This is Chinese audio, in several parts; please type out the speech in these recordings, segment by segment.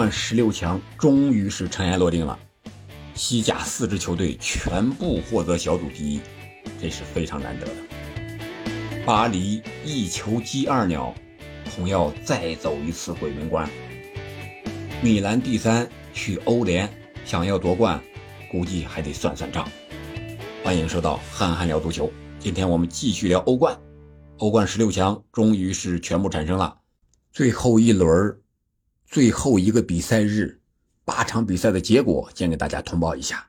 冠十六强终于是尘埃落定了，西甲四支球队全部获得小组第一，这是非常难得的。巴黎一球击二鸟，恐要再走一次鬼门关。米兰第三去欧联，想要夺冠，估计还得算算账。欢迎收到憨憨聊足球，今天我们继续聊欧冠。欧冠十六强终于是全部产生了，最后一轮，最后一个比赛日，八场比赛的结果先给大家通报一下。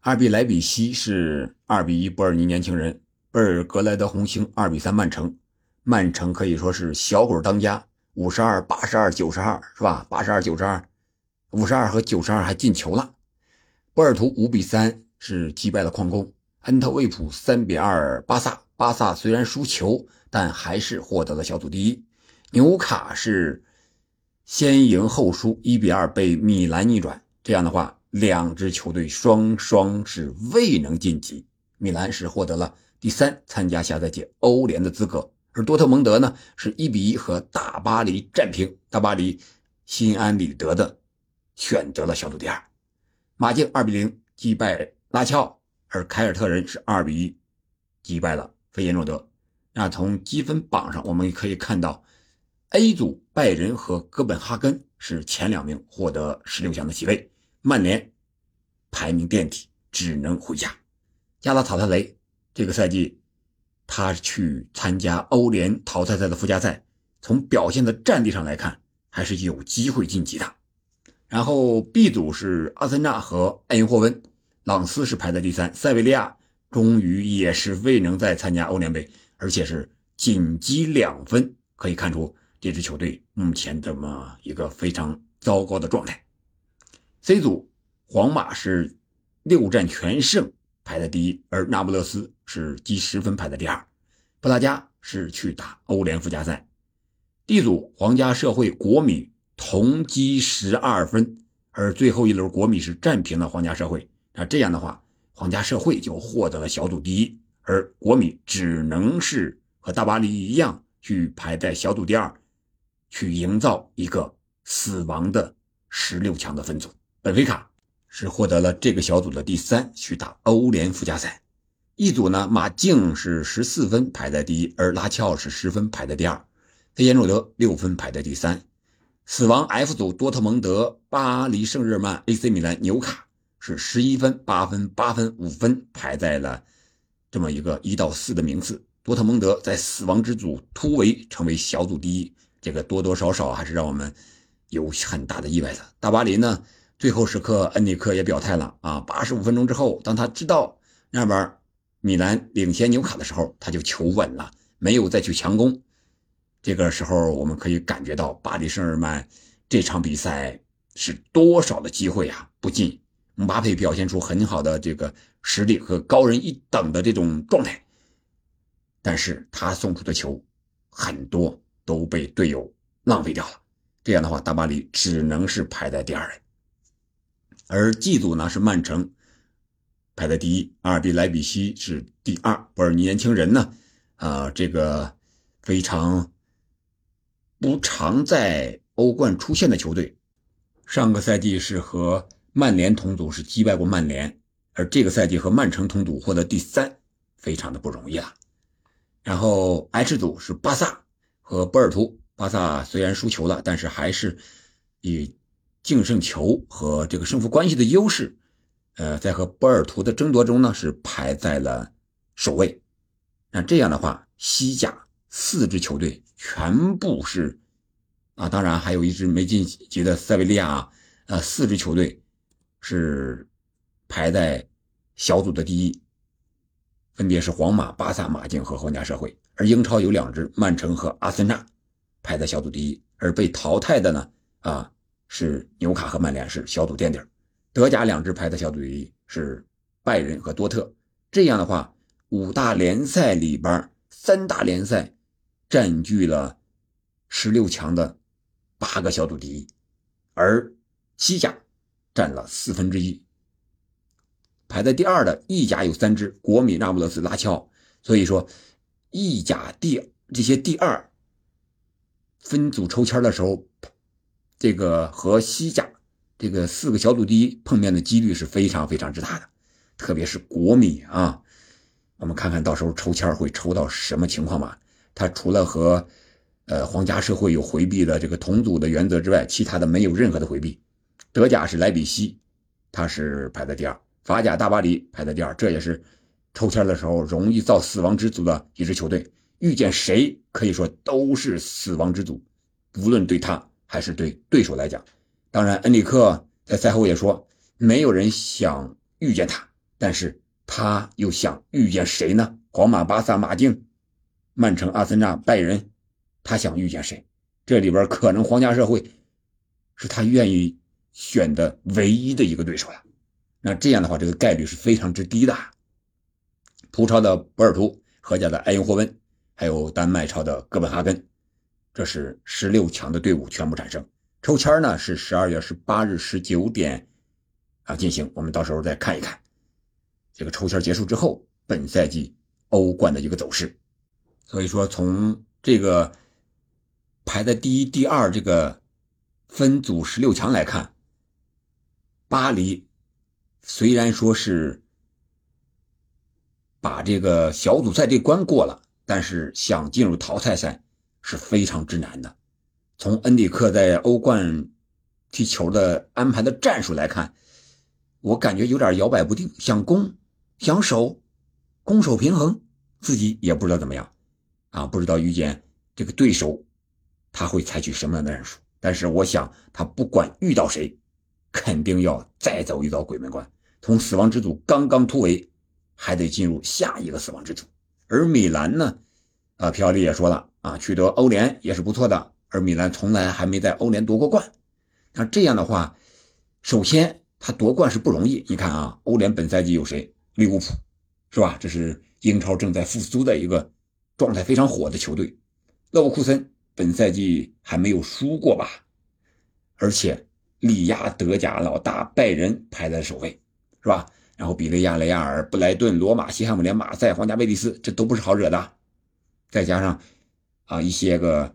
二比莱比锡是二比一波尔尼年轻人，贝尔格莱德红星二比三曼城，曼城可以说是小鬼当家，五十二、八十二、九十二是吧？八十二、九十二，五十二和九十二还进球了。波尔图五比三是击败了矿工。安特卫普三比二巴萨，巴萨虽然输球，但还是获得了小组第一。纽卡是先赢后输，一比二被米兰逆转。这样的话，两支球队双双是未能晋级。米兰是获得了第三，参加下赛季欧联的资格。而多特蒙德呢，是一比一和大巴黎战平，大巴黎心安理得的选择了小组第二。马竞二比零击败拉乔。而凯尔特人是二比一击败了费耶诺德。那从积分榜上我们可以看到，A 组拜仁和哥本哈根是前两名获得十六强的席位，曼联排名垫底，只能回家。加拉塔特雷这个赛季他去参加欧联淘汰赛的附加赛，从表现的战力上来看，还是有机会晋级的。然后 B 组是阿森纳和埃因霍温。朗斯是排在第三，塞维利亚终于也是未能再参加欧联杯，而且是仅积两分，可以看出这支球队目前这么一个非常糟糕的状态。C 组，皇马是六战全胜，排在第一，而那不勒斯是积十分排在第二，布拉加是去打欧联附加赛。D 组，皇家社会、国米同积十二分，而最后一轮国米是战平了皇家社会。那这样的话，皇家社会就获得了小组第一，而国米只能是和大巴黎一样去排在小组第二，去营造一个死亡的十六强的分组。本菲卡是获得了这个小组的第三，去打欧联附加赛。一组呢，马竞是十四分排在第一，而拉齐奥是十分排在第二，费耶诺德六分排在第三。死亡 F 组，多特蒙德、巴黎圣日耳曼、AC 米兰、纽卡。是十一分、八分、八分、五分，排在了这么一个一到四的名次。多特蒙德在死亡之组突围，成为小组第一，这个多多少少还是让我们有很大的意外的。大巴黎呢，最后时刻恩里克也表态了啊，八十五分钟之后，当他知道那边米兰领先纽卡的时候，他就求稳了，没有再去强攻。这个时候我们可以感觉到巴黎圣日耳曼这场比赛是多少的机会啊，不进。姆巴佩表现出很好的这个实力和高人一等的这种状态，但是他送出的球很多都被队友浪费掉了。这样的话，大巴黎只能是排在第二位。而 G 组呢是曼城排在第一，阿尔比莱比锡是第二。博尔尼年轻人呢，啊，这个非常不常在欧冠出现的球队，上个赛季是和。曼联同组是击败过曼联，而这个赛季和曼城同组获得第三，非常的不容易了。然后 H 组是巴萨和波尔图，巴萨虽然输球了，但是还是以净胜球和这个胜负关系的优势，呃，在和波尔图的争夺中呢是排在了首位。那这样的话，西甲四支球队全部是啊，当然还有一支没晋级的塞维利亚啊，呃，四支球队。是排在小组的第一，分别是皇马、巴萨、马竞和皇家社会。而英超有两支，曼城和阿森纳排在小组第一，而被淘汰的呢，啊是纽卡和曼联是小组垫底。德甲两支排在小组第一是拜仁和多特。这样的话，五大联赛里边三大联赛占据了十六强的八个小组第一，而西甲。占了四分之一，排在第二的意甲有三支：国米、那不勒斯、拉齐奥。所以说，意甲第这些第二分组抽签的时候，这个和西甲这个四个小组第一碰面的几率是非常非常之大的，特别是国米啊，我们看看到时候抽签会抽到什么情况吧。他除了和呃皇家社会有回避的这个同组的原则之外，其他的没有任何的回避。德甲是莱比锡，他是排在第二；法甲大巴黎排在第二，这也是抽签的时候容易造死亡之组的一支球队。遇见谁可以说都是死亡之组，无论对他还是对对手来讲。当然，恩里克在赛后也说，没有人想遇见他，但是他又想遇见谁呢？皇马、巴萨、马竞。曼城、阿森纳、拜仁，他想遇见谁？这里边可能皇家社会是他愿意选的唯一的一个对手了。那这样的话，这个概率是非常之低的。葡超的博尔图、荷甲的埃因霍温，还有丹麦超的哥本哈根，这是十六强的队伍全部产生。抽签呢是十二月十八日十九点啊进行，我们到时候再看一看这个抽签结束之后，本赛季欧冠的一个走势。所以说，从这个排在第一、第二这个分组十六强来看，巴黎虽然说是把这个小组赛这关过了，但是想进入淘汰赛是非常之难的。从恩里克在欧冠踢球的安排的战术来看，我感觉有点摇摆不定，想攻想守，攻守平衡，自己也不知道怎么样。啊，不知道遇见这个对手，他会采取什么样的战术？但是我想，他不管遇到谁，肯定要再走一道鬼门关。从死亡之组刚刚突围，还得进入下一个死亡之组。而米兰呢？啊，皮奥利也说了啊，取得欧联也是不错的。而米兰从来还没在欧联夺过冠。那这样的话，首先他夺冠是不容易。你看啊，欧联本赛季有谁？利物浦，是吧？这是英超正在复苏的一个。状态非常火的球队，勒沃库森本赛季还没有输过吧？而且力压德甲老大拜仁排在首位，是吧？然后比利亚雷亚尔、布莱顿、罗马、西汉姆联、马赛、皇家贝蒂斯，这都不是好惹的。再加上啊一些个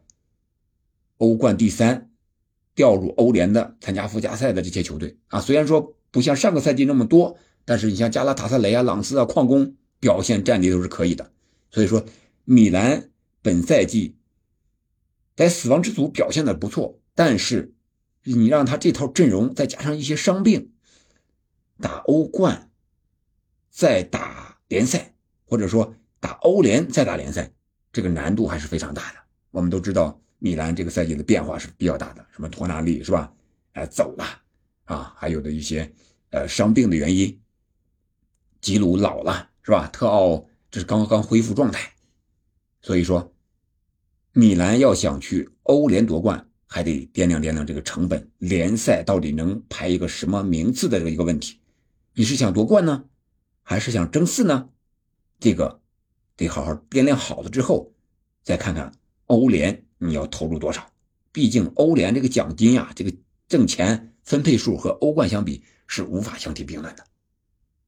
欧冠第三调入欧联的、参加附加赛的这些球队啊，虽然说不像上个赛季那么多，但是你像加拉塔萨雷啊、朗斯啊、矿工表现战力都是可以的，所以说。米兰本赛季在死亡之组表现的不错，但是你让他这套阵容再加上一些伤病，打欧冠，再打联赛，或者说打欧联再打联赛，这个难度还是非常大的。我们都知道米兰这个赛季的变化是比较大的，什么托纳利是吧？哎，走了啊，还有的一些呃伤病的原因，吉鲁老了是吧？特奥这是刚刚恢复状态。所以说，米兰要想去欧联夺冠，还得掂量掂量这个成本，联赛到底能排一个什么名次的这个一个问题。你是想夺冠呢，还是想争四呢？这个得好好掂量好了之后，再看看欧联你要投入多少。毕竟欧联这个奖金呀，这个挣钱分配数和欧冠相比是无法相提并论的。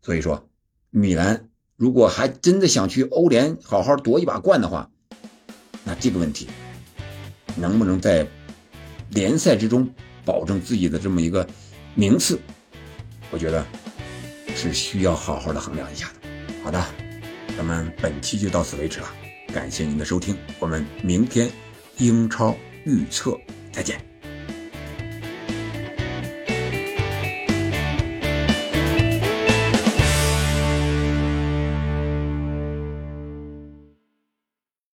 所以说，米兰。如果还真的想去欧联好好夺一把冠的话，那这个问题能不能在联赛之中保证自己的这么一个名次，我觉得是需要好好的衡量一下的。好的，咱们本期就到此为止了，感谢您的收听，我们明天英超预测再见。